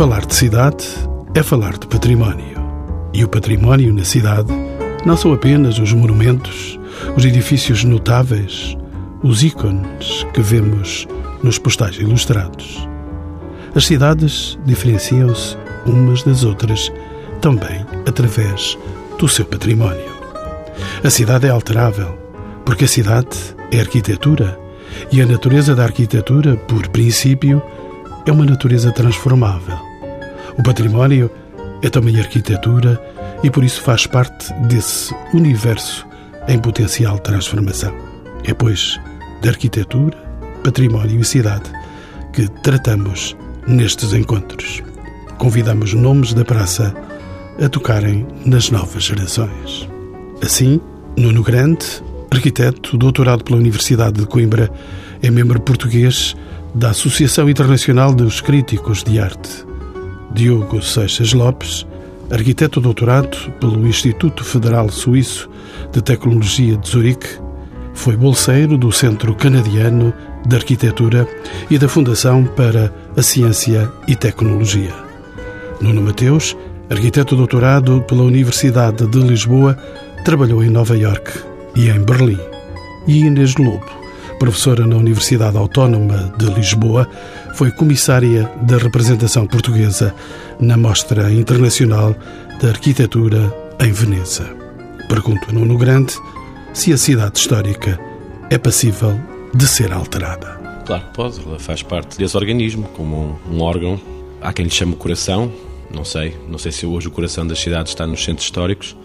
Falar de cidade é falar de património. E o património na cidade não são apenas os monumentos, os edifícios notáveis, os ícones que vemos nos postais ilustrados. As cidades diferenciam-se umas das outras também através do seu património. A cidade é alterável, porque a cidade é arquitetura e a natureza da arquitetura, por princípio, é uma natureza transformável. O património é também arquitetura e por isso faz parte desse universo em potencial transformação. É, pois, de arquitetura, património e cidade que tratamos nestes encontros. Convidamos nomes da praça a tocarem nas novas gerações. Assim, Nuno Grande, arquiteto, doutorado pela Universidade de Coimbra, é membro português da Associação Internacional dos Críticos de Arte. Diogo Seixas Lopes, arquiteto doutorado pelo Instituto Federal Suíço de Tecnologia de Zurique, foi bolseiro do Centro Canadiano de Arquitetura e da Fundação para a Ciência e Tecnologia. Nuno Mateus, arquiteto doutorado pela Universidade de Lisboa, trabalhou em Nova York e em Berlim. E Inês Lobo, professora na Universidade Autónoma de Lisboa, foi comissária da representação portuguesa na Mostra Internacional de Arquitetura em Veneza. Pergunto a Nuno Grande se a cidade histórica é passível de ser alterada. Claro que pode, ela faz parte desse organismo, como um, um órgão. Há quem lhe chame coração, não sei, não sei se hoje o coração das cidades está nos centros históricos,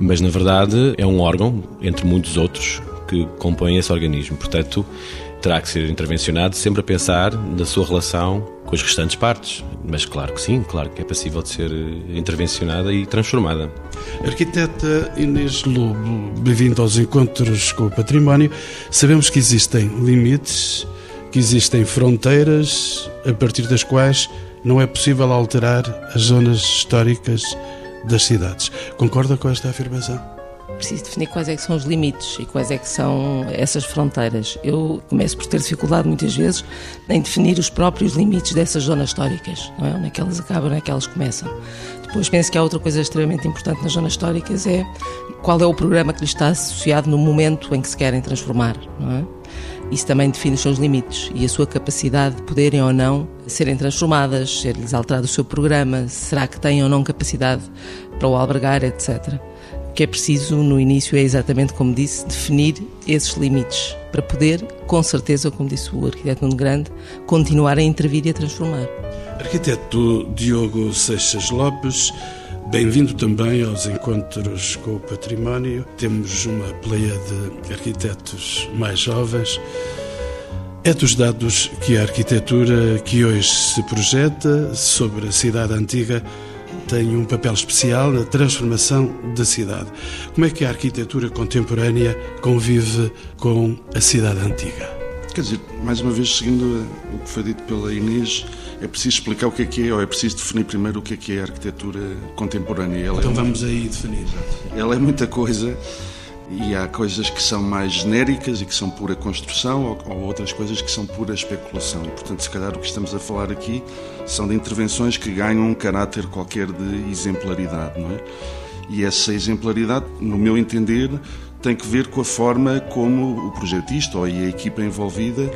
mas na verdade é um órgão, entre muitos outros, que compõem esse organismo. Portanto, terá que ser intervencionado sempre a pensar na sua relação com as restantes partes. Mas claro que sim, claro que é passível de ser intervencionada e transformada. Arquiteta Inês Lobo, bem-vindo aos encontros com o património. Sabemos que existem limites, que existem fronteiras a partir das quais não é possível alterar as zonas históricas das cidades. Concorda com esta afirmação? Preciso definir quais é são os limites e quais é são essas fronteiras. Eu começo por ter dificuldade muitas vezes em definir os próprios limites dessas zonas históricas, não é? onde é que elas acabam, onde é que elas começam. Depois penso que há outra coisa extremamente importante nas zonas históricas é qual é o programa que lhes está associado no momento em que se querem transformar, não é? Isso também define os seus limites e a sua capacidade de poderem ou não serem transformadas, ser-lhes alterado o seu programa, será que têm ou não capacidade para o albergar, etc que é preciso, no início, é exatamente como disse, definir esses limites para poder, com certeza, como disse o arquiteto Nuno Grande, continuar a intervir e a transformar. Arquiteto Diogo Seixas Lopes, bem-vindo também aos encontros com o património. Temos uma pleia de arquitetos mais jovens. É dos dados que a arquitetura que hoje se projeta sobre a cidade antiga tem um papel especial na transformação da cidade. Como é que a arquitetura contemporânea convive com a cidade antiga? Quer dizer, mais uma vez, seguindo o que foi dito pela Inês, é preciso explicar o que é que é, ou é preciso definir primeiro o que é que é a arquitetura contemporânea. Ela então é vamos aí definir. Ela é muita coisa e há coisas que são mais genéricas e que são pura construção ou, ou, outras coisas que são pura especulação. E, portanto, se calhar o que estamos a falar aqui são de intervenções que ganham um caráter qualquer de exemplaridade, não é? E essa exemplaridade, no meu entender, tem que ver com a forma como o projetista ou a equipa envolvida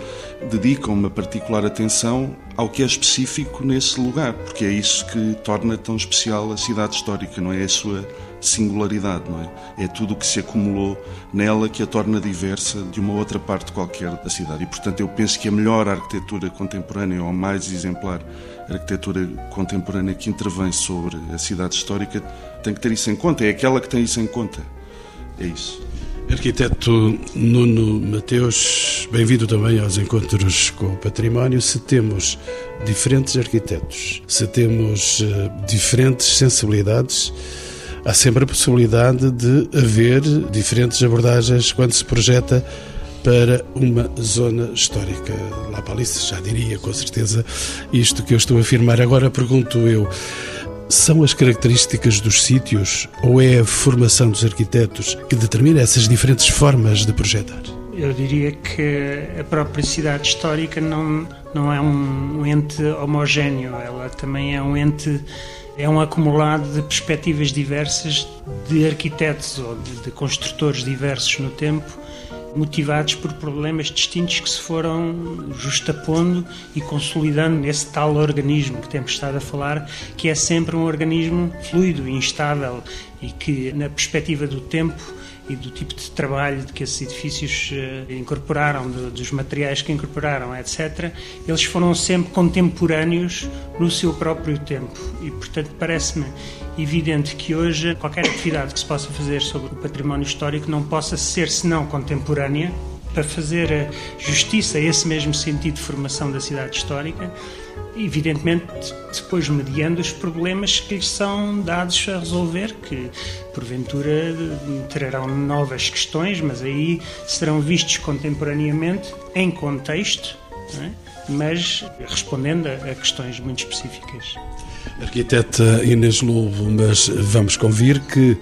dedicam uma particular atenção ao que é específico nesse lugar, porque é isso que torna tão especial a cidade histórica, não é? A sua singularidade, não é? É tudo o que se acumulou nela que a torna diversa de uma outra parte qualquer da cidade. E, portanto, eu penso que a melhor arquitetura contemporânea ou a mais exemplar arquitetura contemporânea que intervém sobre a cidade histórica tem que ter isso em conta. É aquela que tem isso em conta. É isso. Arquiteto Nuno Mateus, bem-vindo também aos encontros com o património. Se temos diferentes arquitetos, se temos uh, diferentes sensibilidades, há sempre a possibilidade de haver diferentes abordagens quando se projeta para uma zona histórica. Lá para Alice já diria com certeza isto que eu estou a afirmar. Agora pergunto eu, são as características dos sítios ou é a formação dos arquitetos que determina essas diferentes formas de projetar? Eu diria que a própria cidade histórica não, não é um ente homogéneo, ela também é um ente é um acumulado de perspectivas diversas de arquitetos ou de, de construtores diversos no tempo, motivados por problemas distintos que se foram justapondo e consolidando nesse tal organismo que temos estado a falar, que é sempre um organismo fluido instável e que, na perspectiva do tempo, e do tipo de trabalho que esses edifícios uh, incorporaram, do, dos materiais que incorporaram, etc., eles foram sempre contemporâneos no seu próprio tempo. E, portanto, parece-me evidente que hoje qualquer atividade que se possa fazer sobre o património histórico não possa ser senão contemporânea para fazer justiça a esse mesmo sentido de formação da cidade histórica evidentemente depois mediando os problemas que lhes são dados a resolver, que porventura trarão novas questões, mas aí serão vistos contemporaneamente em contexto, é? mas respondendo a, questões muito específicas. Arquiteta Inês Lobo, mas vamos convir que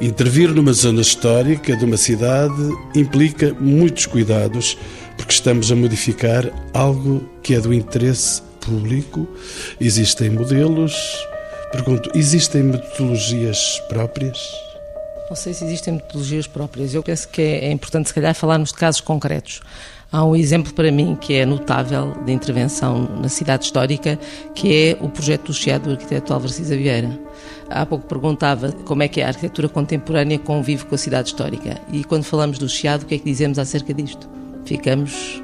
intervir numa zona histórica de uma cidade implica muitos cuidados, porque estamos a modificar algo que é do interesse público? Existem modelos? Pergunto, existem metodologias próprias? Não sei se existem metodologias próprias. Eu penso que é importante, se calhar, falarmos de casos concretos. Há um exemplo para mim que é notável de intervenção na cidade histórica, que é o projeto do Chiado do arquiteto Álvaro Cisa Vieira. Há pouco perguntava como é que a arquitetura contemporânea convive com a cidade histórica. E quando falamos do Chiado, o que é que dizemos acerca disto? Ficamos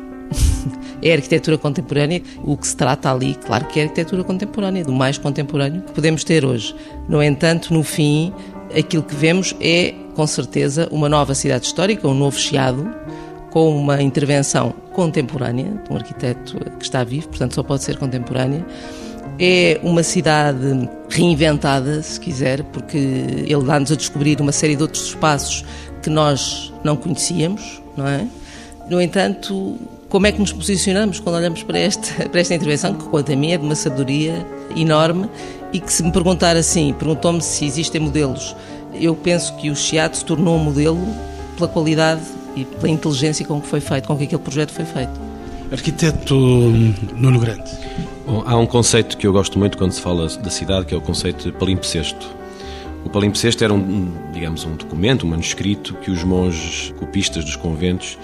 é arquitetura contemporânea. O que se trata ali, claro que é arquitetura contemporânea, do mais contemporâneo que podemos ter hoje. No entanto, no fim, aquilo que vemos é, com certeza, uma nova cidade histórica, um novo Chiado, com uma intervenção contemporânea, de um arquiteto que está vivo, portanto só pode ser contemporânea. É uma cidade reinventada, se quiser, porque ele dá-nos a descobrir uma série de outros espaços que nós não conhecíamos, não é? No entanto, como é que nos posicionamos quando olhamos para esta, para esta intervenção, que quanto a mim é de uma sabedoria enorme e que se me perguntar assim, perguntou-me se existem modelos, eu penso que o Chiado se tornou um modelo pela qualidade e pela inteligência com que foi feito, com que aquele projeto foi feito. Arquiteto Nuno Grande. Bom, há um conceito que eu gosto muito quando se fala da cidade, que é o conceito de palimpsesto. O palimpsesto era um, digamos, um documento, um manuscrito que os monges copistas dos conventos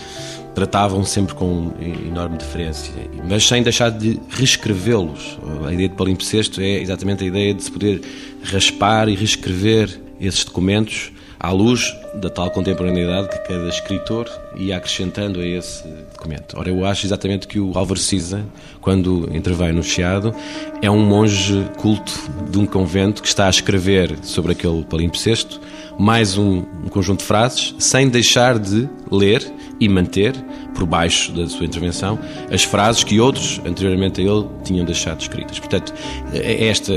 tratavam sempre com enorme deferência, mas sem deixar de reescrevê-los. A ideia de palimpsesto é exatamente a ideia de se poder raspar e reescrever esses documentos à luz da tal contemporaneidade que cada escritor ia acrescentando a esse documento. Ora, eu acho exatamente que o Álvaro Siza, quando intervém no Chiado, é um monge culto de um convento que está a escrever sobre aquele palimpsesto mais um, um conjunto de frases, sem deixar de ler e manter, por baixo da sua intervenção, as frases que outros, anteriormente a ele, tinham deixado escritas. Portanto, é esta,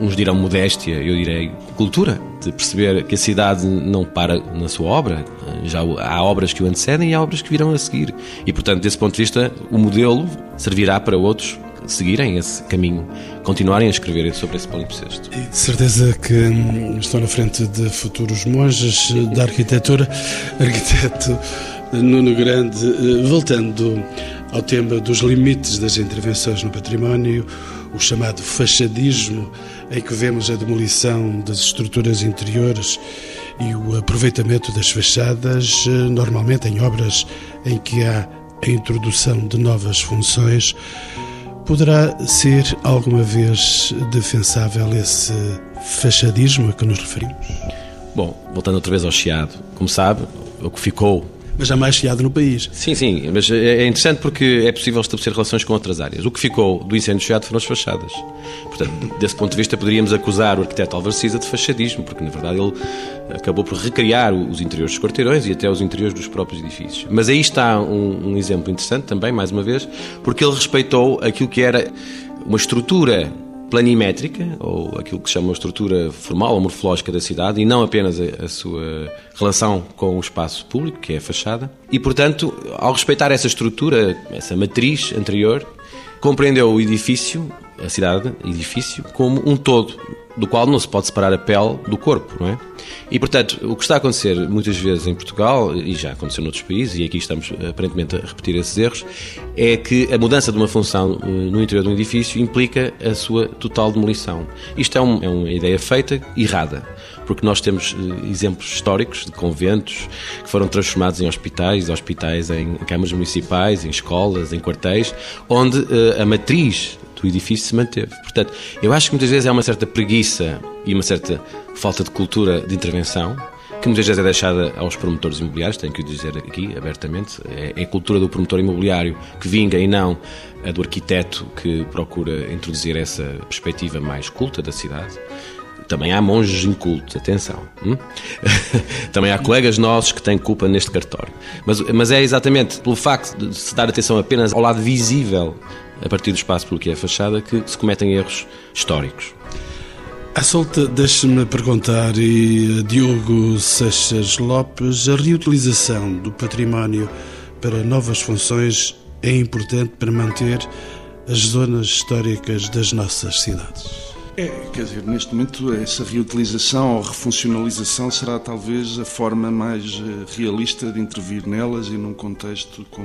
uns dirão modéstia, eu direi cultura, de perceber que a cidade não para na sua obra, já há obras que o antecedem e há obras que virão a seguir. E, portanto, desse ponto de vista, o modelo servirá para outros seguirem esse caminho, continuarem a escrever sobre esse palimpsesto. E de certeza que hum, estão na frente de futuros monges da arquitetura. Arquiteto Nuno Grande, eh, voltando ao tema dos limites das intervenções no património, o chamado fachadismo, em que vemos a demolição das estruturas interiores e o aproveitamento das fachadas, eh, normalmente em obras em que há a introdução de novas funções, Poderá ser alguma vez defensável esse fachadismo a que nos referimos? Bom, voltando outra vez ao Chiado, como sabe, o que ficou mas já mais chiado no país. Sim, sim, mas é, é interessante porque é possível estabelecer relações com outras áreas. O que ficou do incêndio chiado foram as fachadas. Portanto, desse ponto de vista, poderíamos acusar o arquiteto Álvaro Cisa de fachadismo, porque na verdade ele acabou por recriar os interiores dos quarteirões e até os interiores dos próprios edifícios. Mas aí está um, um exemplo interessante também, mais uma vez, porque ele respeitou aquilo que era uma estrutura planimétrica, ou aquilo que se chama estrutura formal ou morfológica da cidade, e não apenas a, a, sua relação com o espaço público, que é a fachada. E, portanto, ao respeitar essa estrutura, essa matriz anterior, compreendeu o edifício, a cidade, edifício, como um todo, do qual não se pode separar a pele do corpo, não é? E, portanto, o que está a acontecer muitas vezes em Portugal, e já aconteceu noutros países, e aqui estamos aparentemente a repetir esses erros, é que a mudança de uma função eh, no interior de um edifício implica a sua total demolição. Isto é, um, é uma ideia feita errada porque nós temos eh, exemplos históricos de conventos que foram transformados em hospitais, hospitais em câmaras municipais, em escolas, em quartéis, onde a matriz do edifício se manteve. Portanto, eu acho que muitas vezes há uma certa preguiça e uma certa falta de cultura de intervenção que muitas vezes é deixada aos promotores imobiliários, tenho que o dizer aqui abertamente, é, é a cultura do promotor imobiliário que vinga e não a do arquiteto que procura introduzir essa perspectiva mais culta da cidade. Também há monges incultos, atenção. Hum? Também há colegas nossos que têm culpa neste cartório. Mas, mas é exatamente pelo facto de se dar atenção apenas ao lado visível, a partir do espaço pelo que é a fachada, que se cometem erros históricos. À solta, deixe-me perguntar, e Diogo Seixas Lopes, a reutilização do património para novas funções é importante para manter as zonas históricas das nossas cidades? É, quer dizer, neste momento essa reutilização ou refuncionalização será talvez a forma mais eh, realista de intervir nelas e num contexto com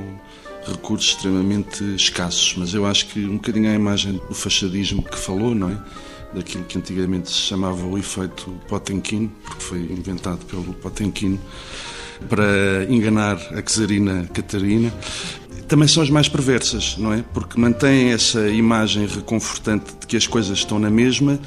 recursos extremamente escassos. Mas eu acho que um bocadinho a imagem do fachadismo que falou, não é? Daquilo que antigamente se chamava o efeito Potemkin, porque foi inventado pelo Potemkin para enganar a czarina Catarina também são as mais perversas, não é? Porque mantêm essa imagem reconfortante de que as coisas estão na mesma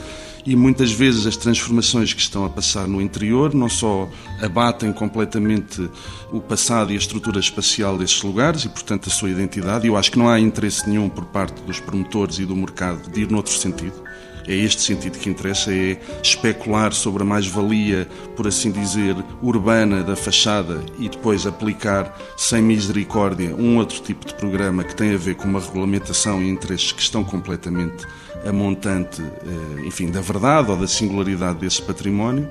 e muitas vezes as transformações que estão a passar no interior não só abatem completamente o passado e a estrutura espacial desses lugares e, portanto, a sua identidade. Eu acho que não há interesse nenhum por parte dos promotores e do mercado de ir noutro sentido. É este sentido que interessa, é especular sobre a mais-valia, por assim dizer, urbana da fachada e depois aplicar sem misericórdia um outro tipo de programa que tem a ver com uma regulamentação e interesses que estão completamente a montante, eh, enfim, da verdade ou da singularidade desse património.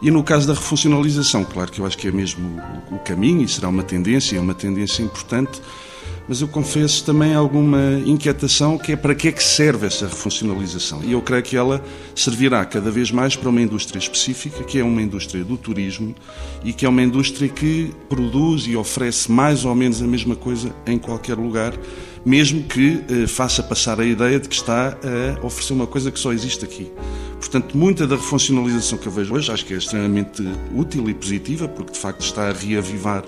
E no caso da refuncionalização, claro que eu acho que é mesmo o caminho e será uma tendência, é uma tendência importante mas eu confesso também alguma inquietação que é para que é que serve essa refuncionalização. E eu creio que ela servirá cada vez mais para uma indústria específica, que é uma indústria do turismo e que é uma indústria que produz e oferece mais ou menos a mesma coisa em qualquer lugar, mesmo que eh, faça passar a ideia de que está a oferecer uma coisa que só existe aqui. Portanto, muita da refuncionalização que eu vejo hoje acho que é extremamente útil e positiva, porque de facto está a reavivar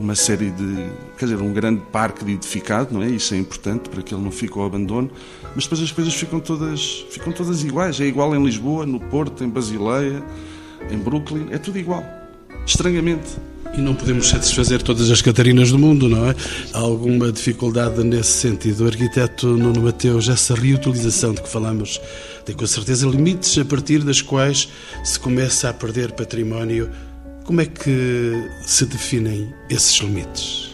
uma série de, quer dizer, um grande parque de edificado, não é? Isso é importante para que ele não fique ao abandono, mas depois as coisas ficam todas, ficam todas iguais. É igual em Lisboa, no Porto, em Basileia, em Brooklyn, é tudo igual. Estranhamente. E não podemos satisfazer todas as Catarinas do mundo, não é? Há alguma dificuldade nesse sentido. O arquiteto Nuno Mateus, essa reutilização de que falamos, tem com certeza limites a partir das quais se começa a perder património como é que se definem esses limites?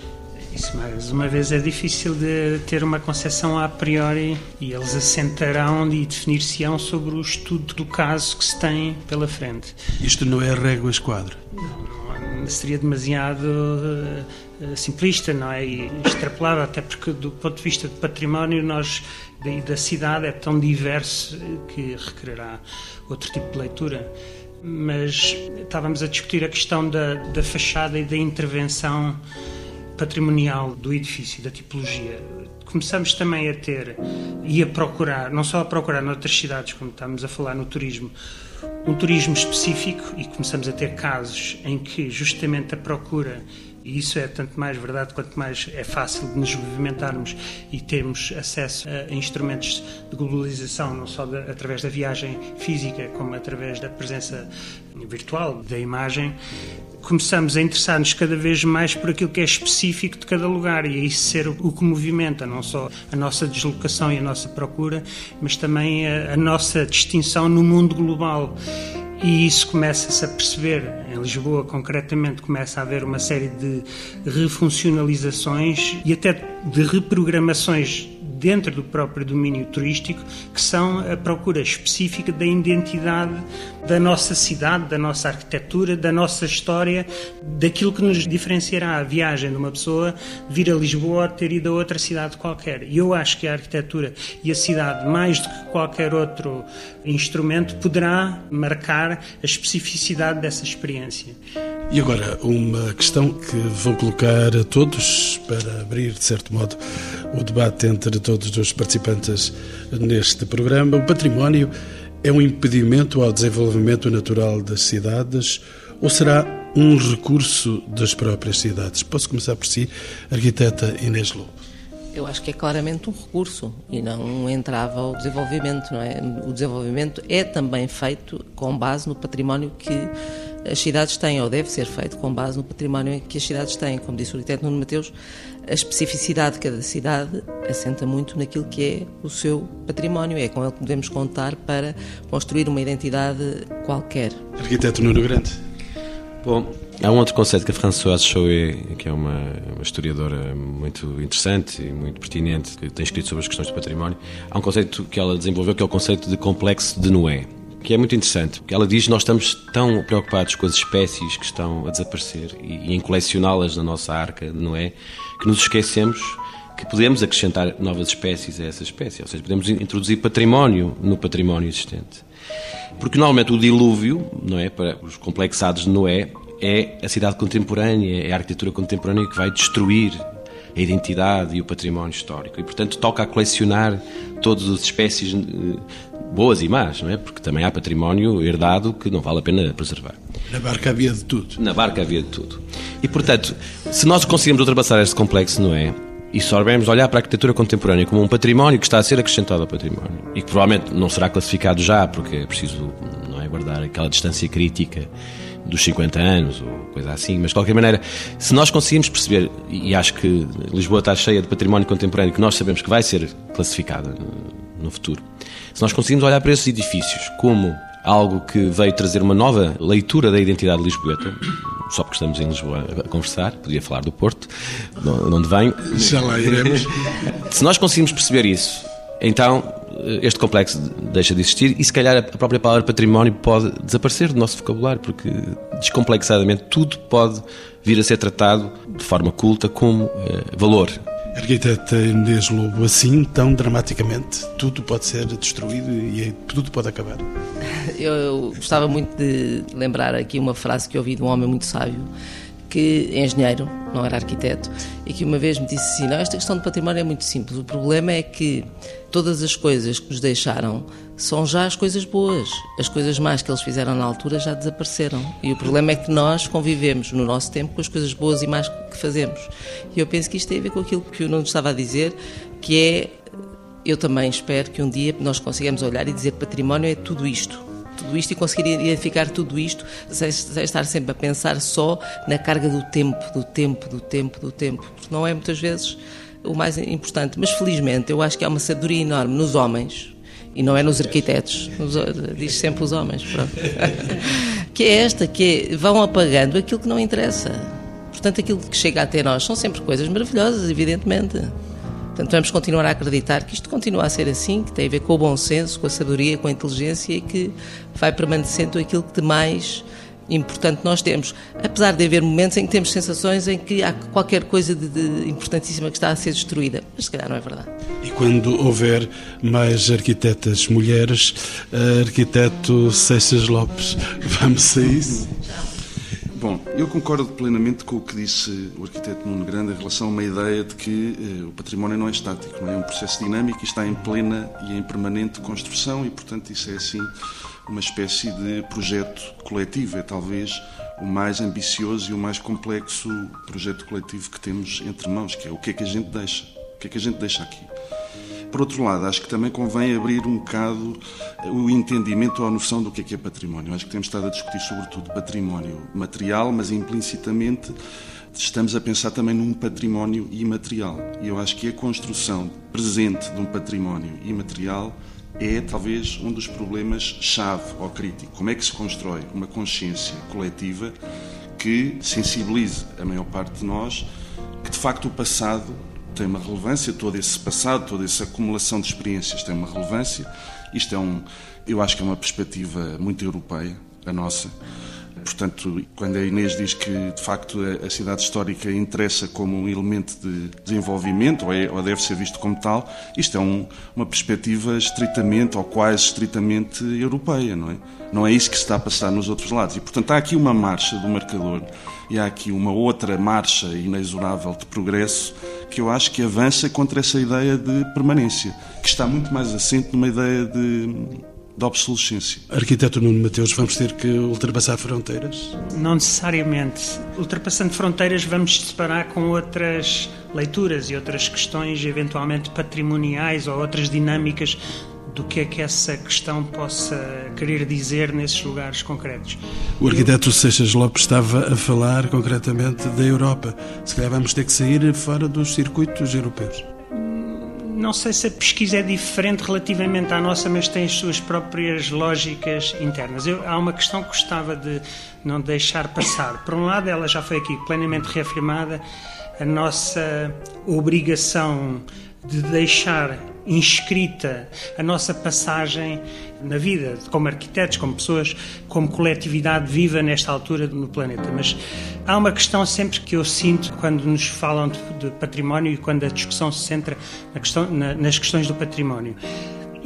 Isso, mais uma vez, é difícil de ter uma concepção a priori e eles assentarão e definir-se-ão sobre o estudo do caso que se tem pela frente. Isto não é régua esquadra? Não, não, seria demasiado uh, simplista, não é? E extrapolado, até porque, do ponto de vista do património, nós e da cidade é tão diverso que requererá outro tipo de leitura mas estávamos a discutir a questão da, da fachada e da intervenção patrimonial do edifício, da tipologia. Começamos também a ter e a procurar, não só a procurar noutras cidades, como estamos a falar no turismo, um turismo específico e começamos a ter casos em que justamente a procura e isso é tanto mais verdade quanto mais é fácil de nos movimentarmos e termos acesso a instrumentos de globalização, não só de, através da viagem física, como através da presença virtual da imagem. Começamos a interessar-nos cada vez mais por aquilo que é específico de cada lugar e a isso ser o que movimenta, não só a nossa deslocação e a nossa procura, mas também a, a nossa distinção no mundo global. E isso começa-se a perceber, em Lisboa concretamente, começa a haver uma série de refuncionalizações e até de reprogramações dentro do próprio domínio turístico, que são a procura específica da identidade da nossa cidade, da nossa arquitetura, da nossa história, daquilo que nos diferenciará a viagem de uma pessoa vir a Lisboa ou ter ido a outra cidade qualquer. E eu acho que a arquitetura e a cidade, mais do que qualquer outro instrumento, poderá marcar a especificidade dessa experiência. E agora, uma questão que vou colocar a todos para abrir, de certo modo, o debate entre todos os participantes neste programa. O património é um impedimento ao desenvolvimento natural das cidades ou será um recurso das próprias cidades? Posso começar por si, arquiteta Inês Lobo. Eu acho que é claramente um recurso e não um entrave ao desenvolvimento, não é? O desenvolvimento é também feito com base no património que as cidades têm, ou deve ser feito com base no património que as cidades têm. Como disse o arquiteto Nuno Mateus, a especificidade de cada cidade assenta muito naquilo que é o seu património. É com ele que podemos contar para construir uma identidade qualquer. Arquiteto Nuno Grande. Bom, há um outro conceito que a Françoise Chouet, que é uma, uma, historiadora muito interessante e muito pertinente, que tem escrito sobre as questões do património, há um conceito que ela desenvolveu que é o conceito de complexo de Noé que é muito interessante, porque ela diz que nós estamos tão preocupados com as espécies que estão a desaparecer e, em colecioná-las na nossa arca, não é? Que nos esquecemos que podemos acrescentar novas espécies a essa espécie, ou seja, podemos introduzir património no património existente. Porque normalmente o dilúvio, não é, para os complexados de Noé, é a cidade contemporânea, é a arquitetura contemporânea que vai destruir a identidade e o património histórico. E, portanto, toca a colecionar todas as espécies eh, boas e más, não é? Porque também há património herdado que não vale a pena preservar. Na barca havia de tudo. Na barca havia de tudo. E, portanto, se nós conseguimos ultrapassar este complexo, não é? E soubermos olhar para a arquitetura contemporânea como um património que está a ser acrescentado ao património e que provavelmente não será classificado já, porque é preciso não é, guardar aquela distância crítica dos 50 anos ou coisa assim, mas de qualquer maneira, se nós conseguimos perceber, e acho que Lisboa está cheia de património contemporâneo que nós sabemos que vai ser classificado no futuro, se nós conseguimos olhar para esses edifícios como algo que veio trazer uma nova leitura da identidade lisboeta, só porque estamos em Lisboa a conversar, podia falar do Porto, de onde venho. Já lá iremos. Se nós conseguimos perceber isso, então este complexo deixa de existir e se calhar a própria palavra património pode desaparecer do nosso vocabulário, porque descomplexadamente tudo pode vir a ser tratado de forma culta como eh, valor. Arquiteta Inês Lobo, assim, tão dramaticamente, tudo ppode ser destruído e tudo pode acabar. Eu gostava muito de lembrar aqui uma frase que ouvi de um homem muito sábio que é engenheiro, não era arquiteto, e que uma vez me disse assim: não, esta questão de património é muito simples. O problema é que todas as coisas que nos deixaram são já as coisas boas. As coisas más que eles fizeram na altura já desapareceram. E o problema é que nós convivemos no nosso tempo com as coisas boas e más que fazemos. E eu penso que isto tem a ver com aquilo que o Nuno estava a dizer, que é. Eu também espero que um dia nós consigamos olhar e dizer património é tudo isto tudo isto e conseguir identificar tudo isto sem, sem, estar sempre a pensar só na carga do tempo, do tempo, do tempo, do tempo. Porque não é muitas vezes o mais importante. Mas felizmente eu acho que há uma sabedoria enorme nos homens e não é nos arquitetos, nos, diz sempre os homens, que é esta, que é, vão apagando aquilo que não interessa. Portanto, aquilo que chega até nós são sempre coisas maravilhosas, evidentemente. Portanto, vamos continuar a acreditar que isto continua a ser assim, que tem a ver com o bom senso, com a sabedoria, com a inteligência e que vai permanecendo aquilo que de mais importante nós temos. Apesar de haver momentos em que temos sensações em que há qualquer coisa de, de importantíssima que está a ser destruída, mas se calhar não é verdade. E quando houver mais arquitetas mulheres, arquiteto Seixas Lopes, vamos a isso? Bom, eu concordo plenamente com o que disse o arquiteto Nuno Grande em relação a uma ideia de que eh, o património não é estático, não é? é um processo dinâmico e está em plena e em permanente construção e, portanto, isso é assim uma espécie de projeto coletivo, é talvez o mais ambicioso e o mais complexo projeto coletivo que temos entre mãos, que é o que é que a gente deixa, o que é que a gente deixa aqui. Por outro lado, acho que também convém abrir um bocado o entendimento ou a noção do que é que é património. Acho que temos estado a discutir sobretudo património material, mas implicitamente estamos a pensar também num património imaterial. E eu acho que a construção presente de um património imaterial é talvez um dos problemas chave ou crítico. Como é que se constrói uma consciência coletiva que sensibilize a maior parte de nós que de facto o passado tem uma relevância, todo esse passado, toda essa acumulação de experiências tem uma relevância. Isto é um, eu acho que é uma perspectiva muito europeia, a nossa. Portanto, quando a Inês diz que, de facto, a cidade histórica interessa como um elemento de desenvolvimento, ou, é, ou deve ser visto como tal, isto é um, uma perspectiva estritamente, ou quase estritamente europeia, não é? Não é isso que se está a passar nos outros lados. E, portanto, há aqui uma marcha do marcador e há aqui uma outra marcha inexorável de progresso que eu acho que avança contra essa ideia de permanência, que está muito mais assente numa ideia de da obsolescência. Arquiteto Nuno Mateus, vamos ter que ultrapassar fronteiras? Não necessariamente. Ultrapassando fronteiras, vamos separar com outras leituras e outras questões, eventualmente patrimoniais ou outras dinâmicas do que é que essa questão possa querer dizer nesses lugares concretos. O arquiteto Seixas Lopes estava a falar concretamente da Europa. Se calhar vamos ter que sair fora dos circuitos europeus não sei se a pesquisa é diferente relativamente à nossa, mas tem as suas próprias lógicas internas. Eu, há uma questão que gostava de não deixar passar. Por um lado, ela já foi aqui plenamente reafirmada, a nossa obrigação de deixar inscrita a nossa passagem na vida, como arquitetos, como pessoas, como coletividade viva nesta altura no planeta. Mas há uma questão sempre que eu sinto quando nos falam de, de património e quando a discussão se centra na questão, na, nas questões do património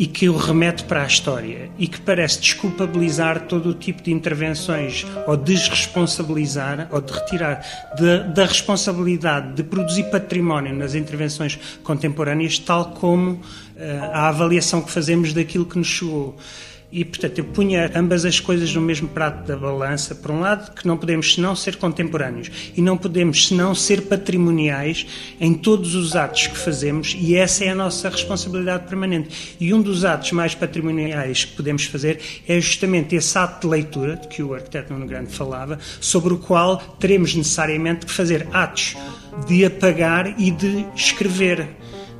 e que o remete para a história e que parece desculpabilizar todo o tipo de intervenções ou desresponsabilizar ou de retirar de, da responsabilidade de produzir património nas intervenções contemporâneas, tal como a avaliação que fazemos daquilo que nos chegou. E, portanto, eu punha ambas as coisas no mesmo prato da balança. Por um lado, que não podemos senão ser contemporâneos e não podemos senão ser patrimoniais em todos os atos que fazemos, e essa é a nossa responsabilidade permanente. E um dos atos mais patrimoniais que podemos fazer é justamente esse ato de leitura, de que o arquiteto Nuno Grande falava, sobre o qual teremos necessariamente que fazer atos de apagar e de escrever,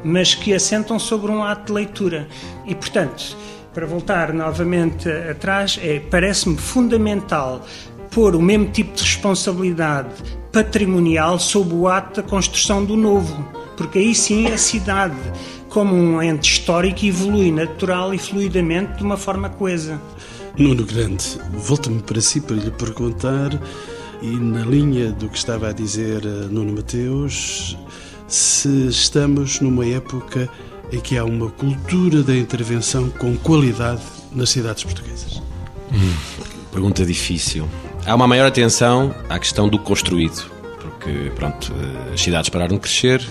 mas que assentam sobre um ato de leitura. E, portanto, para voltar novamente atrás, é, parece-me fundamental pôr o mesmo tipo de responsabilidade patrimonial sob o ato da construção do novo, porque aí sim a cidade, como um ente histórico, evolui natural e fluidamente de uma forma coesa. Nuno Grande, volta-me para si para lhe perguntar, e na linha do que estava a dizer eh, Nuno Mateus, se estamos numa época em que há uma cultura da intervenção com qualidade nas cidades portuguesas? Hum, pergunta difícil. Há uma maior atenção à questão do construído, porque pronto, eh, as cidades pararam de crescer,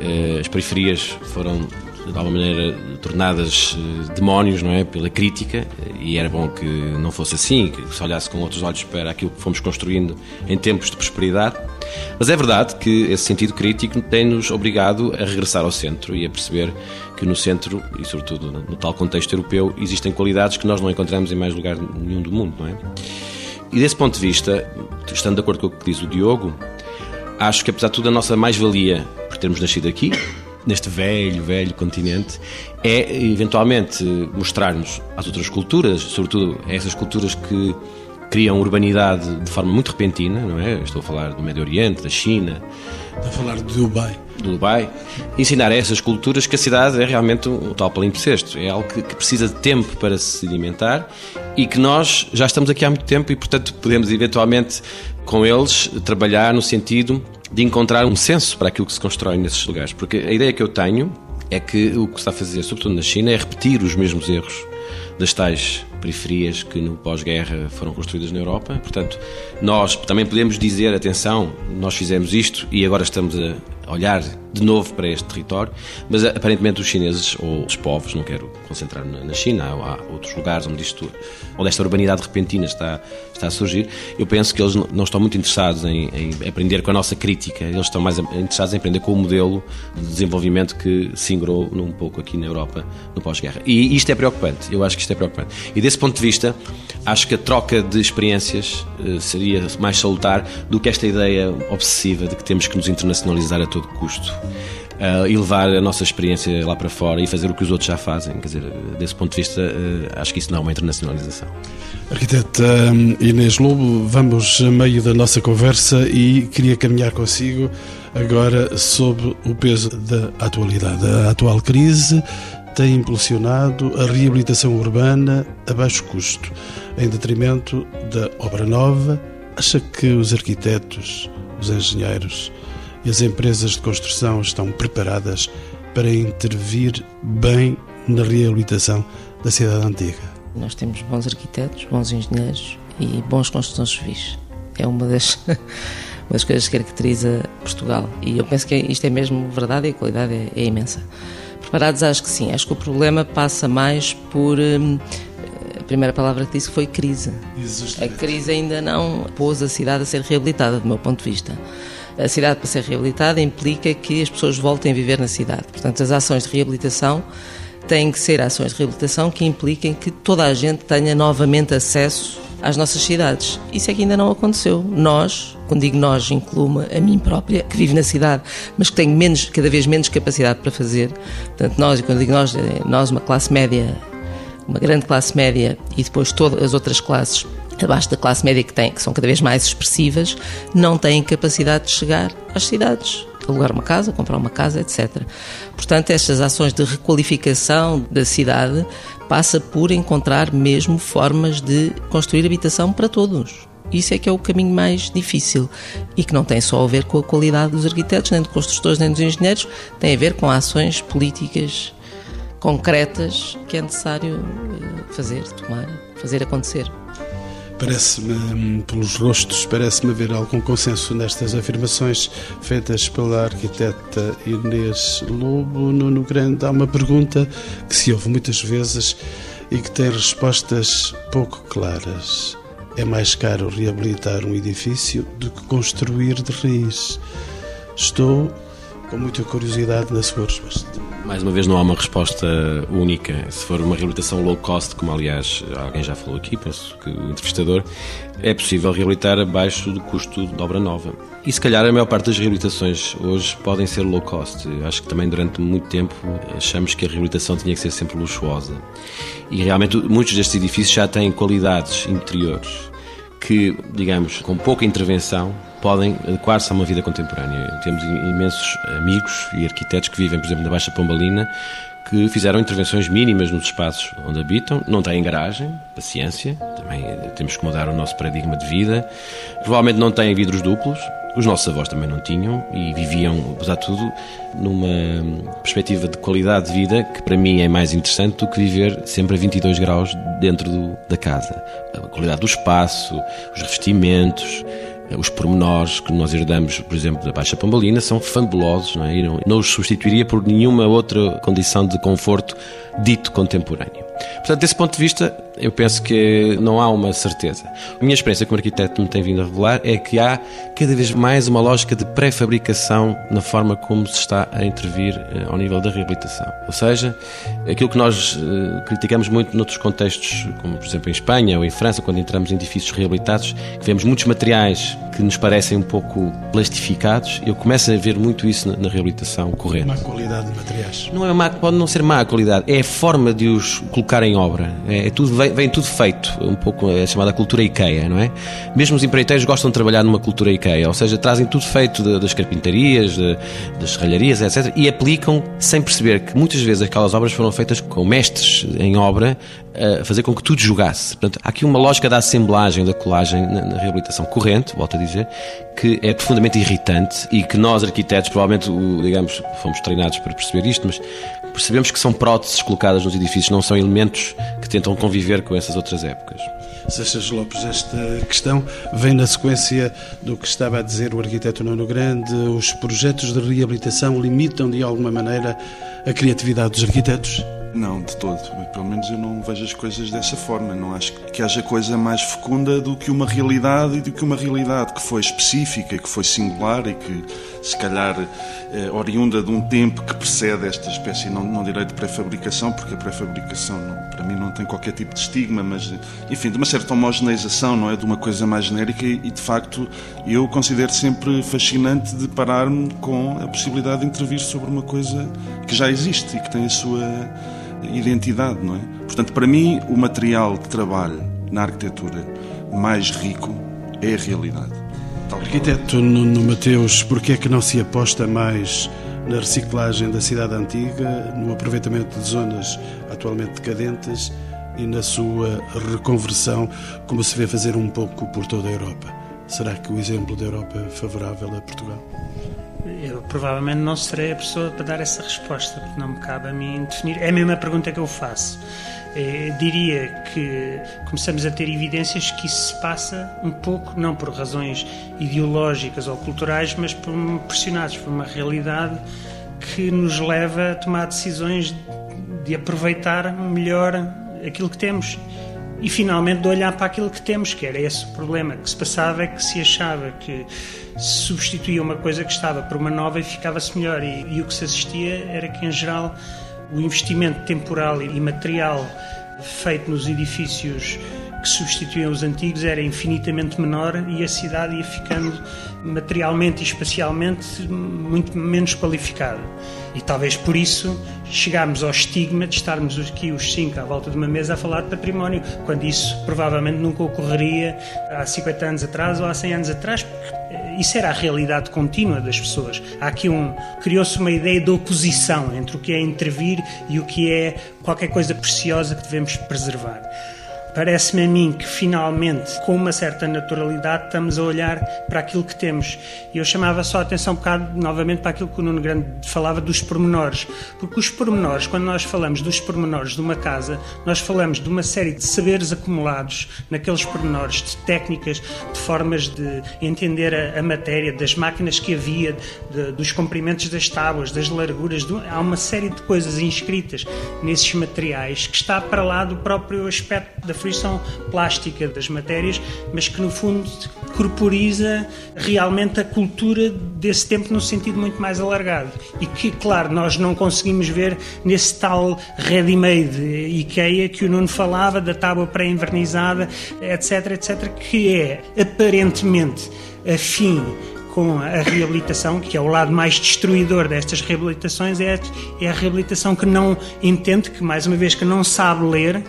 eh, as periferias foram de alguma maneira tornadas eh, demónios, não é, pela crítica, e era bom que não fosse assim, que se olhasse com outros olhos para aquilo que fomos construindo em tempos de prosperidade. Mas é verdade que esse sentido crítico tem-nos obrigado a regressar ao centro e a perceber que no centro, e sobretudo no tal contexto europeu, existem qualidades que nós não encontramos em mais lugar nenhum do mundo, não é? E desse ponto de vista, estando de acordo com o que diz o Diogo, acho que apesar de tudo a nossa mais-valia por termos nascido aqui, neste velho, velho continente, é eventualmente mostrarmos às outras culturas, sobretudo a essas culturas que criam urbanidade de forma muito repentina, não é? Estou a falar do Médio Oriente, da China. Estou a falar de Dubai. Do Dubai. Ensinar a essas culturas que a cidade é realmente um tal palimpsesto. É algo que, que precisa de tempo para se alimentar e que nós já estamos aqui há muito tempo e, portanto, podemos eventualmente com eles trabalhar no sentido de encontrar um senso para aquilo que se constrói nesses lugares. Porque a ideia que eu tenho é que o que se está a fazer, sobretudo na China, é repetir os mesmos erros das tais periferias que no pós-guerra foram construídas na Europa. Portanto, nós também podemos dizer, atenção, nós fizemos isto e agora estamos a olhar de novo para este território, mas aparentemente os chineses ou os povos, não quero concentrar na China, há outros lugares onde isto, onde esta urbanidade repentina está, está a surgir, eu penso que eles não estão muito interessados em, em aprender com a nossa crítica, eles estão mais interessados em aprender com o modelo de desenvolvimento que se ingrou um pouco aqui na Europa no pós-guerra. E isto é preocupante, eu acho que isto é preocupante. E desse ponto de vista, acho que a troca de experiências uh, seria mais salutar do que esta ideia obsessiva de que temos que nos internacionalizar a todo custo. Uh, e levar a nossa experiência lá para fora e fazer o que os outros já fazem. Quer dizer, desse ponto de vista, uh, acho que isso não é uma internacionalização. Arquiteta Inês Lobo, vamos a meio da nossa conversa e queria caminhar consigo agora sob o peso da atualidade. A atual crise tem impulsionado a reabilitação urbana a baixo custo, em detrimento da obra nova. Acha que os arquitetos, os engenheiros e as empresas de construção estão preparadas para intervir bem na reabilitação da cidade antiga? Nós temos bons arquitetos, bons engenheiros e bons construtores civis. É uma das, uma das coisas que caracteriza Portugal. E eu penso que isto é mesmo verdade e a qualidade é, é imensa. Preparados, acho que sim. Acho que o problema passa mais por. Hum, a primeira palavra que disse foi crise. A crise ainda não pôs a cidade a ser reabilitada, do meu ponto de vista. A cidade, para ser reabilitada, implica que as pessoas voltem a viver na cidade. Portanto, as ações de reabilitação têm que ser ações de reabilitação que impliquem que toda a gente tenha novamente acesso às nossas cidades. Isso é que ainda não aconteceu. Nós, quando digo nós, incluo-me a mim própria, que vivo na cidade, mas que tenho menos, cada vez menos capacidade para fazer. Portanto, nós, e quando digo nós, é nós, uma classe média, uma grande classe média e depois todas as outras classes abaixo da classe média que tem, que são cada vez mais expressivas, não têm capacidade de chegar às cidades alugar uma casa, comprar uma casa, etc. Portanto, estas ações de requalificação da cidade passa por encontrar mesmo formas de construir habitação para todos. Isso é que é o caminho mais difícil e que não tem só a ver com a qualidade dos arquitetos, nem dos construtores, nem dos engenheiros, tem a ver com ações políticas concretas que é necessário eh, fazer, tomar, fazer acontecer. Parece-me, pelos rostos, parece-me haver algum consenso nestas afirmações feitas pela arquiteta Inês Lobo. Nuno Grande, há uma pergunta que se ouve muitas vezes e que tem respostas pouco claras. É mais caro reabilitar um edifício do que construir de raiz. Estou com muita curiosidade na sua resposta. Mais uma vez, não há uma resposta única. Se for uma reabilitação low cost, como aliás alguém já falou aqui, penso que o entrevistador, é possível reabilitar abaixo do custo de obra nova. E se calhar a maior parte das reabilitações hoje podem ser low cost. Acho que também durante muito tempo achamos que a reabilitação tinha que ser sempre luxuosa. E realmente muitos destes edifícios já têm qualidades interiores que, digamos, com pouca intervenção, podem adequar-se a uma vida contemporânea. Temos imensos amigos e arquitetos que vivem, por exemplo, na Baixa Pombalina, que fizeram intervenções mínimas nos espaços onde habitam, não têm garagem, paciência, também eh, temos que mudar o nosso paradigma de vida. Provavelmente não têm vidros duplos, os nossos avós também não tinham e viviam, apesar de tudo, numa perspectiva de qualidade de vida que para mim é mais interessante do que viver sempre a 22 graus dentro do, da casa. A qualidade do espaço, os revestimentos, os pormenores que nós herdamos, por exemplo, da Baixa Pombalina, são fabulosos, não é? Não, não os substituiria por nenhuma outra condição de conforto dito contemporâneo. Portanto, desse ponto de vista, eu penso que não há uma certeza. A minha experiência como arquiteto me tem vindo a revelar é que há cada vez mais uma lógica de pré-fabricação na forma como se está a intervir eh, ao nível da reabilitação. Ou seja, aquilo que nós uh, criticamos muito noutros contextos, como por exemplo em Espanha ou em França, quando entramos em edifícios reabilitados, que vemos muitos materiais que nos parecem um pouco plastificados, eu começo a ver muito isso na, na reabilitação corrente. Má qualidade de materiais. Não é má, pode não ser má qualidade, é a forma de os colocar em obra. É, é tudo, vem, vem, tudo feito, um pouco é chamada cultura IKEA, não é? Mesmo os empreiteiros gostam de trabalhar numa cultura IKEA, ou seja, trazem tudo feito de, das carpintarias, de, das serralharias, etc. E aplicam sem perceber que muitas vezes aquelas obras foram feitas com mestres em obra a fazer com que tudo jogasse. Portanto, há aqui uma lógica da assemblagem, da colagem na, na, reabilitação corrente, volto a dizer, que é profundamente irritante e que nós, arquitetos, provavelmente, digamos, fomos treinados para perceber isto, mas percebemos que são próteses colocadas nos edifícios, não são elementos que tentam conviver com essas outras épocas. Seixas Lopes, esta questão vem na sequência do que estava a dizer o arquiteto Nuno Grande. Os projetos de reabilitação limitam de alguma maneira a criatividade dos arquitetos? Não, de todo. Pelo menos eu não vejo as coisas dessa forma. Não acho que haja coisa mais fecunda do que uma realidade e do que uma realidade que foi específica, que foi singular e que, se calhar, é oriunda de um tempo que precede esta espécie, não, não direi de pré-fabricação, porque a pré-fabricação, para mim, não tem qualquer tipo de estigma, mas, enfim, de uma certa homogeneização, não é? De uma coisa mais genérica e, e de facto, eu considero sempre fascinante deparar-me com a possibilidade de intervir sobre uma coisa que já existe e que tem a sua identidade, não é? Portanto, para mim, o material de trabalho na arquitetura mais rico é a realidade. Arquiteto Nuno Mateus, porquê é que não se aposta mais na reciclagem da cidade antiga, no aproveitamento de zonas atualmente decadentes e na sua reconversão, como se vê fazer um pouco por toda a Europa? Será que o exemplo da Europa é favorável a Portugal? Eu provavelmente não serei a pessoa para dar essa resposta, porque não me cabe a mim definir. É a mesma pergunta que eu faço. Eh, diria que começamos a ter evidências que isso se passa um pouco, não por razões ideológicas ou culturais, mas por, pressionados por uma realidade que nos leva a tomar decisões de aproveitar melhor aquilo que temos e finalmente de olhar para aquilo que temos, que era esse o problema. que se passava é que se achava que se substituía uma coisa que estava por uma nova e ficava-se melhor. E, e, o que se assistia era que, em geral, o investimento temporal e material feito nos edifícios que substituíam os antigos era infinitamente menor e a cidade ia ficando materialmente e espacialmente muito menos qualificada. E talvez por isso chegarmos ao estigma de estarmos aqui os cinco à volta de uma mesa a falar de património, quando isso provavelmente nunca ocorreria há 50 anos atrás ou há 100 anos atrás, isso era a realidade contínua das pessoas. Há aqui um criou-se uma ideia de oposição entre o que é intervir e o que é qualquer coisa preciosa que devemos preservar. Parece-me a mim que finalmente, com uma certa naturalidade, estamos a olhar para aquilo que temos. E eu chamava só a atenção um bocado novamente para aquilo que o Nuno Grande falava dos pormenores. Porque os pormenores, quando nós falamos dos pormenores de uma casa, nós falamos de uma série de saberes acumulados naqueles pormenores, de técnicas, de formas de entender a, a matéria, das máquinas que havia, de, dos comprimentos das tábuas, das larguras. De, há uma série de coisas inscritas nesses materiais que está para lá do próprio aspecto da fruição plástica das matérias, mas que no fundo corporiza realmente a cultura desse tempo num sentido muito mais alargado. E que, claro, nós não conseguimos ver nesse tal ready-made IKEA que o Nuno falava, da tábua pré-envernizada, etc, etc, que é aparentemente afim com a reabilitação, que é o lado mais destruidor destas reabilitações, é, é a reabilitação que não entende, que mais uma vez que não sabe ler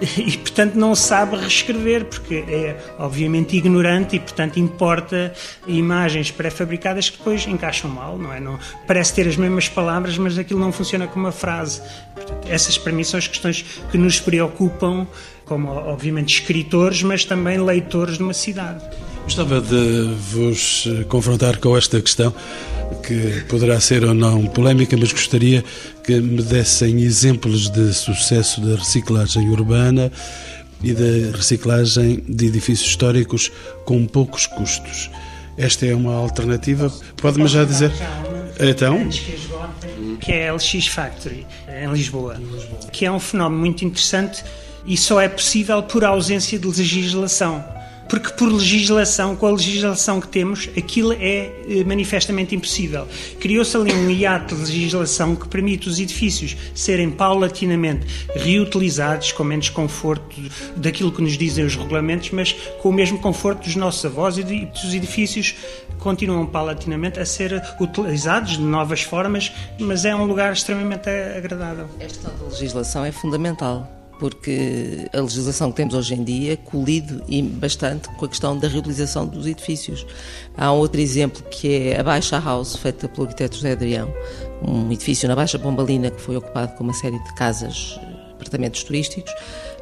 e, portanto, não sabe reescrever, porque é obviamente ignorante e, portanto, importa imagens pré-fabricadas que depois encaixam mal, não é? Não, parece ter as mesmas palavras, mas aquilo não funciona como uma frase. Portanto, essas para mim são as questões que nos preocupam, como, obviamente, escritores, mas também leitores de uma cidade. Gostava de vos confrontar com esta questão que poderá ser ou não polémica, mas gostaria que me dessem exemplos de sucesso da reciclagem urbana e da reciclagem de edifícios históricos com poucos custos. Esta é uma alternativa. Pode-me já dizer? Então? Que é a LX Factory, em Lisboa, que é um fenómeno muito interessante e só é possível por ausência de legislação porque por legislação, com a legislação que temos, aquilo é eh, manifestamente impossível. Criou-se ali um hiato de legislação que permite os edifícios serem paulatinamente reutilizados com menos conforto daquilo que nos dizem os regulamentos, mas com o mesmo conforto dos nossos avós e os edifícios continuam paulatinamente a ser utilizados de novas formas, mas é um lugar extremamente agradável. Esta legislação é fundamental porque a legislação que temos hoje em dia colide bastante com a questão da reutilização dos edifícios. Há um outro exemplo que é a Baixa House, feita pelo arquiteto José Adrião, um edifício na Baixa Pombalina que foi ocupado com uma série de casas, apartamentos turísticos,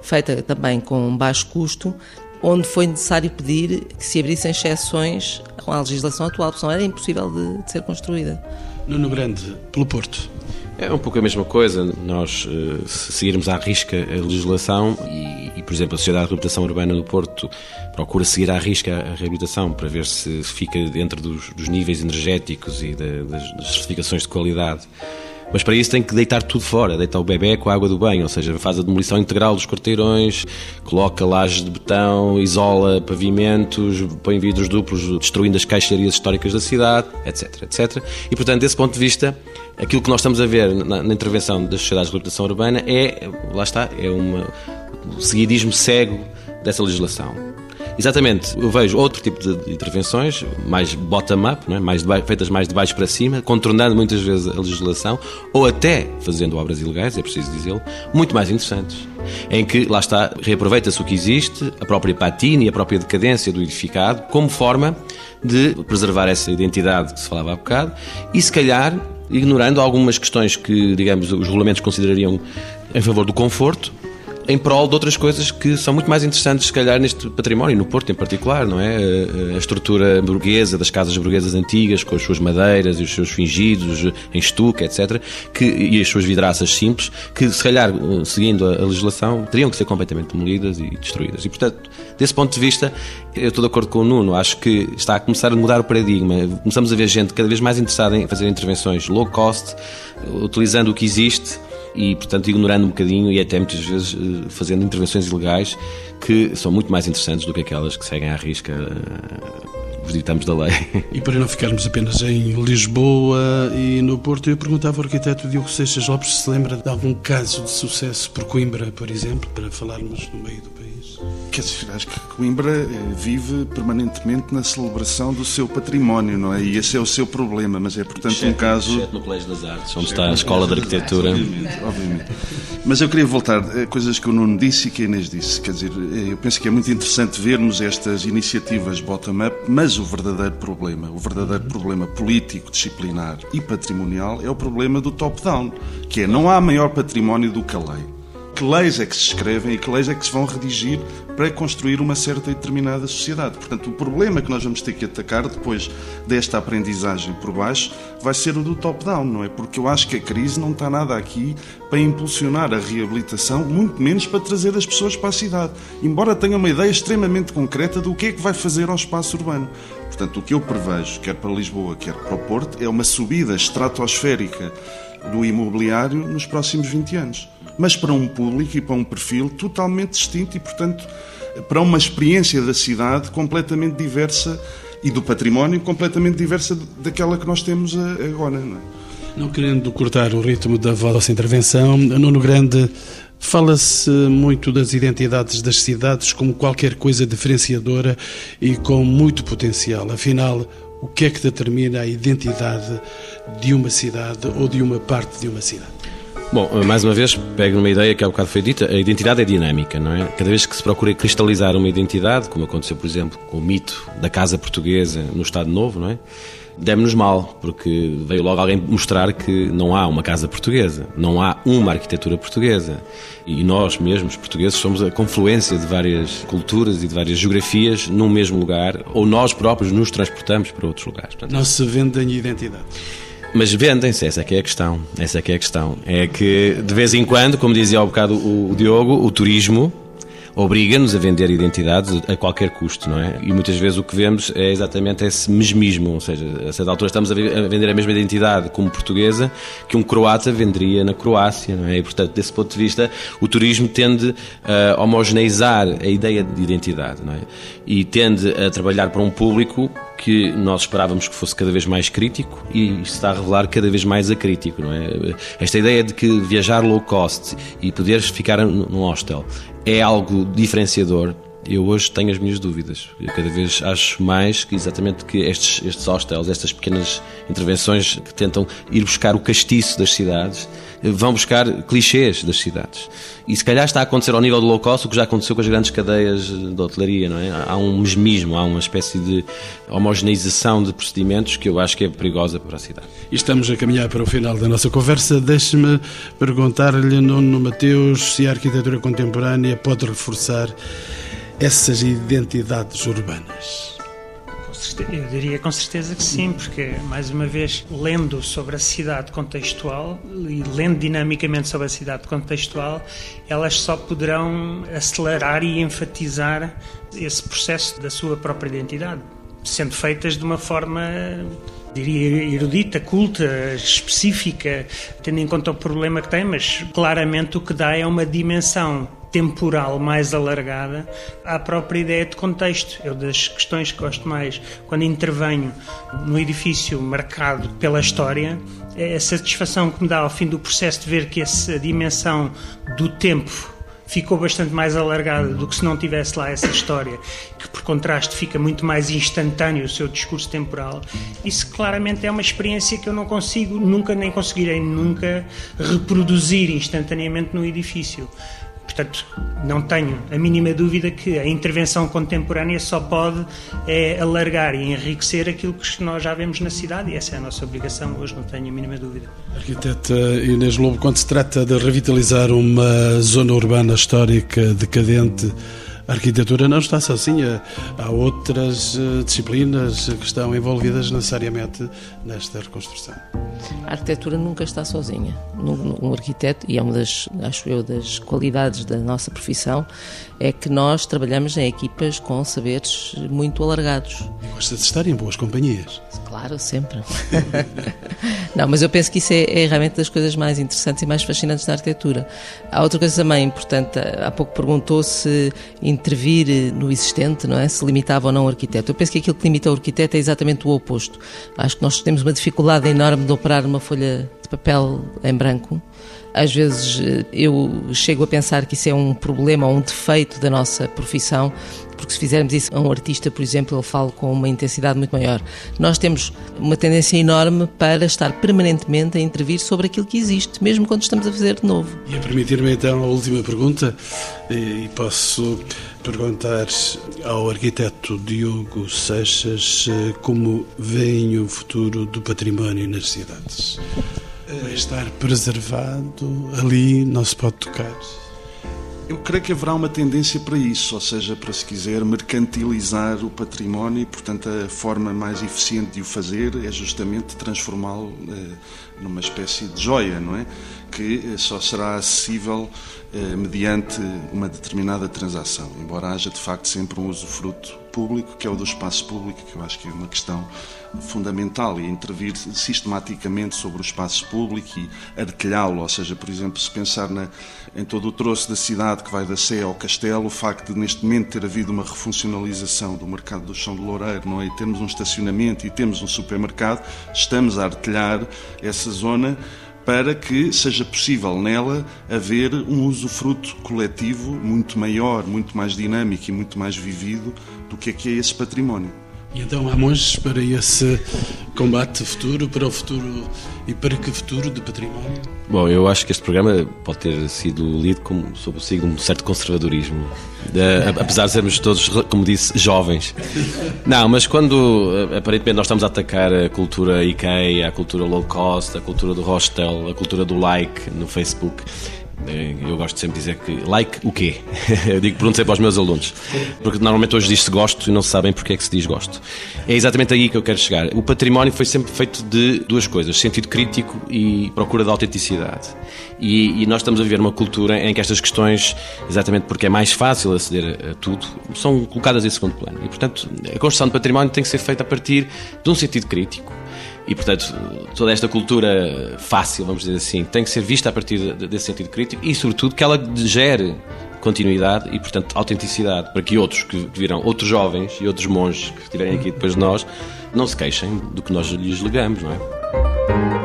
feita também com baixo custo, onde foi necessário pedir que se abrissem exceções a legislação atual, porque senão era impossível de, de ser construída. Nuno Grande, pelo Porto. É um pouco a mesma coisa. Nós, eh, se seguirmos à risca a legislação e, e, por exemplo, a Sociedade de Reabilitação Urbana do Porto procura seguir à risca a reabilitação para ver se fica dentro dos, dos níveis energéticos e das certificações de qualidade mas para isso tem que deitar tudo fora, deitar o bebê com a água do banho, ou seja, faz a demolição integral dos quarteirões, coloca lajes de betão, isola pavimentos, põe vidros duplos, destruindo as caixarias históricas da cidade, etc, etc. E, portanto, desse ponto de vista, aquilo que nós estamos a ver na, na intervenção das sociedades de reabilitação urbana é, lá está, é uma, um seguidismo cego dessa legislação. Exatamente, eu vejo outro tipo de intervenções, mais bottom-up, é? mais feitas mais de baixo para cima, contornando muitas vezes a legislação, ou até fazendo obras ilegais, é preciso dizê-lo, muito mais interessantes. Em que, lá está, reaproveita-se o que existe, a própria patina e a própria decadência do edificado, como forma de preservar essa identidade que se falava há bocado e, se calhar, ignorando algumas questões que, digamos, os regulamentos considerariam em favor do conforto, em prol de outras coisas que são muito mais interessantes, se calhar, neste património, no Porto em particular, não é? A estrutura burguesa das casas burguesas antigas, com as suas madeiras e os seus fingidos em estuque, etc., que, e as suas vidraças simples, que, se calhar, seguindo a legislação, teriam que ser completamente demolidas e destruídas. E, portanto, desse ponto de vista, eu estou de acordo com o Nuno, acho que está a começar a mudar o paradigma. Começamos a ver gente cada vez mais interessada em fazer intervenções low cost, utilizando o que existe e, portanto, ignorando um bocadinho e até muitas vezes eh, fazendo intervenções ilegais que são muito mais interessantes do que aquelas que seguem à risca eh, os ditames da lei. E para não ficarmos apenas em Lisboa e no Porto, eu perguntava ao arquiteto Diogo Seixas Lopes se lembra de algum caso de sucesso por Coimbra, por exemplo, para falarmos no meio do país. Quer dizer, acho que Coimbra eh, vive permanentemente na celebração do seu património, não é? E esse é o seu problema, mas é, portanto, exceto, um caso... Exceto no Colégio das Artes, onde está a Escola de Arquitetura. Obviamente, obviamente. Mas eu queria voltar a coisas que o Nuno disse e que a Inês disse. Quer dizer, eh, eu penso que é muito interessante vermos estas iniciativas bottom-up, mas o verdadeiro problema, o verdadeiro problema político, disciplinar e patrimonial é o problema do top-down, que é não há maior património do que a lei. Que leis é que se escrevem e que leis é que se vão redigir para construir uma certa e determinada sociedade. Portanto, o problema que nós vamos ter que atacar depois desta aprendizagem por baixo vai ser o do top-down, não é? Porque eu acho que a crise não está nada aqui para impulsionar a reabilitação, muito menos para trazer as pessoas para a cidade. Embora tenha uma ideia extremamente concreta do que é que vai fazer ao espaço urbano. Portanto, o que eu prevejo, quer para Lisboa, quer para o Porto, é uma subida estratosférica do imobiliário nos próximos 20 anos. Mas para um público e para um perfil totalmente distinto e, portanto, para uma experiência da cidade completamente diversa e do património completamente diversa daquela que nós temos agora. Não, é? não querendo cortar o ritmo da vossa intervenção, Nuno Grande Fala-se muito das identidades das cidades como qualquer coisa diferenciadora e com muito potencial. Afinal, o que é que determina a identidade de uma cidade ou de uma parte de uma cidade? Bom, mais uma vez, pego numa ideia que há bocado foi dita, a identidade é dinâmica, não é? Cada vez que se procura cristalizar uma identidade, como aconteceu, por exemplo, com o mito da Casa Portuguesa no Estado Novo, não é? demos-nos mal, porque veio logo alguém mostrar que não há uma casa portuguesa, não há uma arquitetura portuguesa. E nós mesmos, portugueses, somos a confluência de várias culturas e de várias geografias num mesmo lugar, ou nós próprios nos transportamos para outros lugares. Portanto, não se vendem identidade. Mas vendem-se, essa é que é a questão. Essa é que é a questão. É que, de vez em quando, como dizia há bocado o Diogo, o turismo obriga-nos a vender identidades a qualquer custo, não é? E muitas vezes o que vemos é exatamente esse mesmismo, ou seja, a certa altura estamos a vender a mesma identidade como portuguesa que um croata venderia na Croácia, não é? E portanto, desse ponto de vista, o turismo tende a homogeneizar a ideia de identidade, não é? E tende a trabalhar para um público que nós esperávamos que fosse cada vez mais crítico e está a revelar cada vez mais acrítico, não é? Esta ideia de que viajar low cost e poderes ficar num hostel é algo diferenciador. Eu hoje tenho as minhas dúvidas. Eu cada vez acho mais que exatamente que estes, estes hostels, estas pequenas intervenções que tentam ir buscar o castiço das cidades, vão buscar clichês das cidades. E se calhar está a acontecer ao nível do low cost o que já aconteceu com as grandes cadeias de hotelaria, não é? Há um mesmismo, há uma espécie de homogeneização de procedimentos que eu acho que é perigosa para a cidade. E estamos a caminhar para o final da nossa conversa. Deixe-me perguntar-lhe, Nuno Mateus, se a arquitetura contemporânea pode reforçar essas identidades urbanas. Eu diria com certeza que sim, porque, mais uma vez, lendo sobre a cidade contextual e lendo dinamicamente sobre a cidade contextual, elas só poderão acelerar e enfatizar esse processo da sua própria identidade, sendo feitas de uma forma diria erudita, culta, específica, tendo em conta o problema que tem, mas claramente o que dá é uma dimensão temporal mais alargada à própria ideia de contexto. Eu, das questões que gosto mais, quando intervenho no edifício marcado pela história, é a satisfação que me dá ao fim do processo de ver que essa dimensão do tempo ficou bastante mais alargada do que se não tivesse lá essa história, que por contraste fica muito mais instantâneo o seu discurso temporal. Isso claramente é uma experiência que eu não consigo, nunca nem conseguirei nunca reproduzir instantaneamente no edifício Portanto, não tenho a mínima dúvida que a intervenção contemporânea só pode é, alargar e enriquecer aquilo que nós já vemos na cidade e essa é a nossa obrigação hoje, não tenho a mínima dúvida. Arquiteta Inês Lobo, quando se trata de revitalizar uma zona urbana histórica decadente, a arquitetura não está sozinha. Há outras eh, disciplinas que estão envolvidas necessariamente nesta reconstrução. A arquitetura nunca está sozinha. Um arquiteto, e é uma das, acho eu, das qualidades da nossa profissão, é que nós trabalhamos em equipas com saberes muito alargados. Gosta de estar em boas companhias. Claro, sempre. Não, mas eu penso que isso é, é, realmente das coisas mais interessantes e mais fascinantes da arquitetura. Há outra coisa também importante, há pouco perguntou se intervir no existente, não é? Se limitava ou não o arquiteto. Eu penso que aquilo que limita o arquiteto é exatamente o oposto. Acho que nós temos uma dificuldade enorme de operar uma folha de papel em branco às vezes eh, eu chego a pensar que isso é um problema ou um defeito da nossa profissão, porque se fizermos isso a um artista, por exemplo, ele fala com uma intensidade muito maior. Nós temos uma tendência enorme para estar permanentemente a intervir sobre aquilo que existe, mesmo quando estamos a fazer de novo. E a permitir-me então a última pergunta, e posso perguntar ao arquiteto Diogo Seixas eh, como vem o futuro do património nas cidades. Vai estar preservado ali, não se pode tocar. Eu creio que haverá uma tendência para isso, ou seja, para se quiser mercantilizar o património e, portanto, a forma mais eficiente de o fazer é justamente transformá-lo eh, numa espécie de joia, não é? Que eh, só será acessível eh, mediante uma determinada transação, embora haja de facto sempre um usufruto público, que é o do espaço público, que eu acho que é uma questão fundamental e intervir sistematicamente sobre o espaço público e arquilhá-lo, ou seja, por exemplo, se pensar na, em todo o troço da cidade que vai da Sé ao Castelo, o facto de neste momento ter havido uma refuncionalização do mercado do chão de Loureiro, não é? E termos um estacionamento e temos um supermercado, estamos a artilhar essa zona para que seja possível nela haver um usufruto coletivo muito maior, muito mais dinâmico e muito mais vivido do que é que é esse património. E então há monges para esse combate futuro, para o futuro e para que futuro de património? Bom, eu acho que este programa pode ter sido lido como, sob o signo de um certo conservadorismo, de, apesar de sermos todos, como disse, jovens. Não, mas quando aparentemente nós estamos a atacar a cultura IKEA, a cultura low cost, a cultura do hostel, a cultura do like no Facebook, eu gosto de sempre dizer que like o quê? Eu digo, pergunto sempre aos meus alunos. Porque normalmente hoje diz-se gosto e não sabem porque é que se diz gosto. É exatamente aí que eu quero chegar. O património foi sempre feito de duas coisas: sentido crítico e procura de autenticidade. E, e nós estamos a viver uma cultura em que estas questões, exatamente porque é mais fácil aceder a tudo, são colocadas em segundo plano. E, portanto, a construção de património tem que ser feita a partir de um sentido crítico e, portanto, toda esta cultura fácil, vamos dizer assim, tem que ser vista a partir desse sentido crítico e, sobretudo, que ela gere continuidade e, portanto, autenticidade, para que outros que virão, outros jovens e outros monges que estiverem aqui depois de nós, não se queixem do que nós lhes legamos, não é?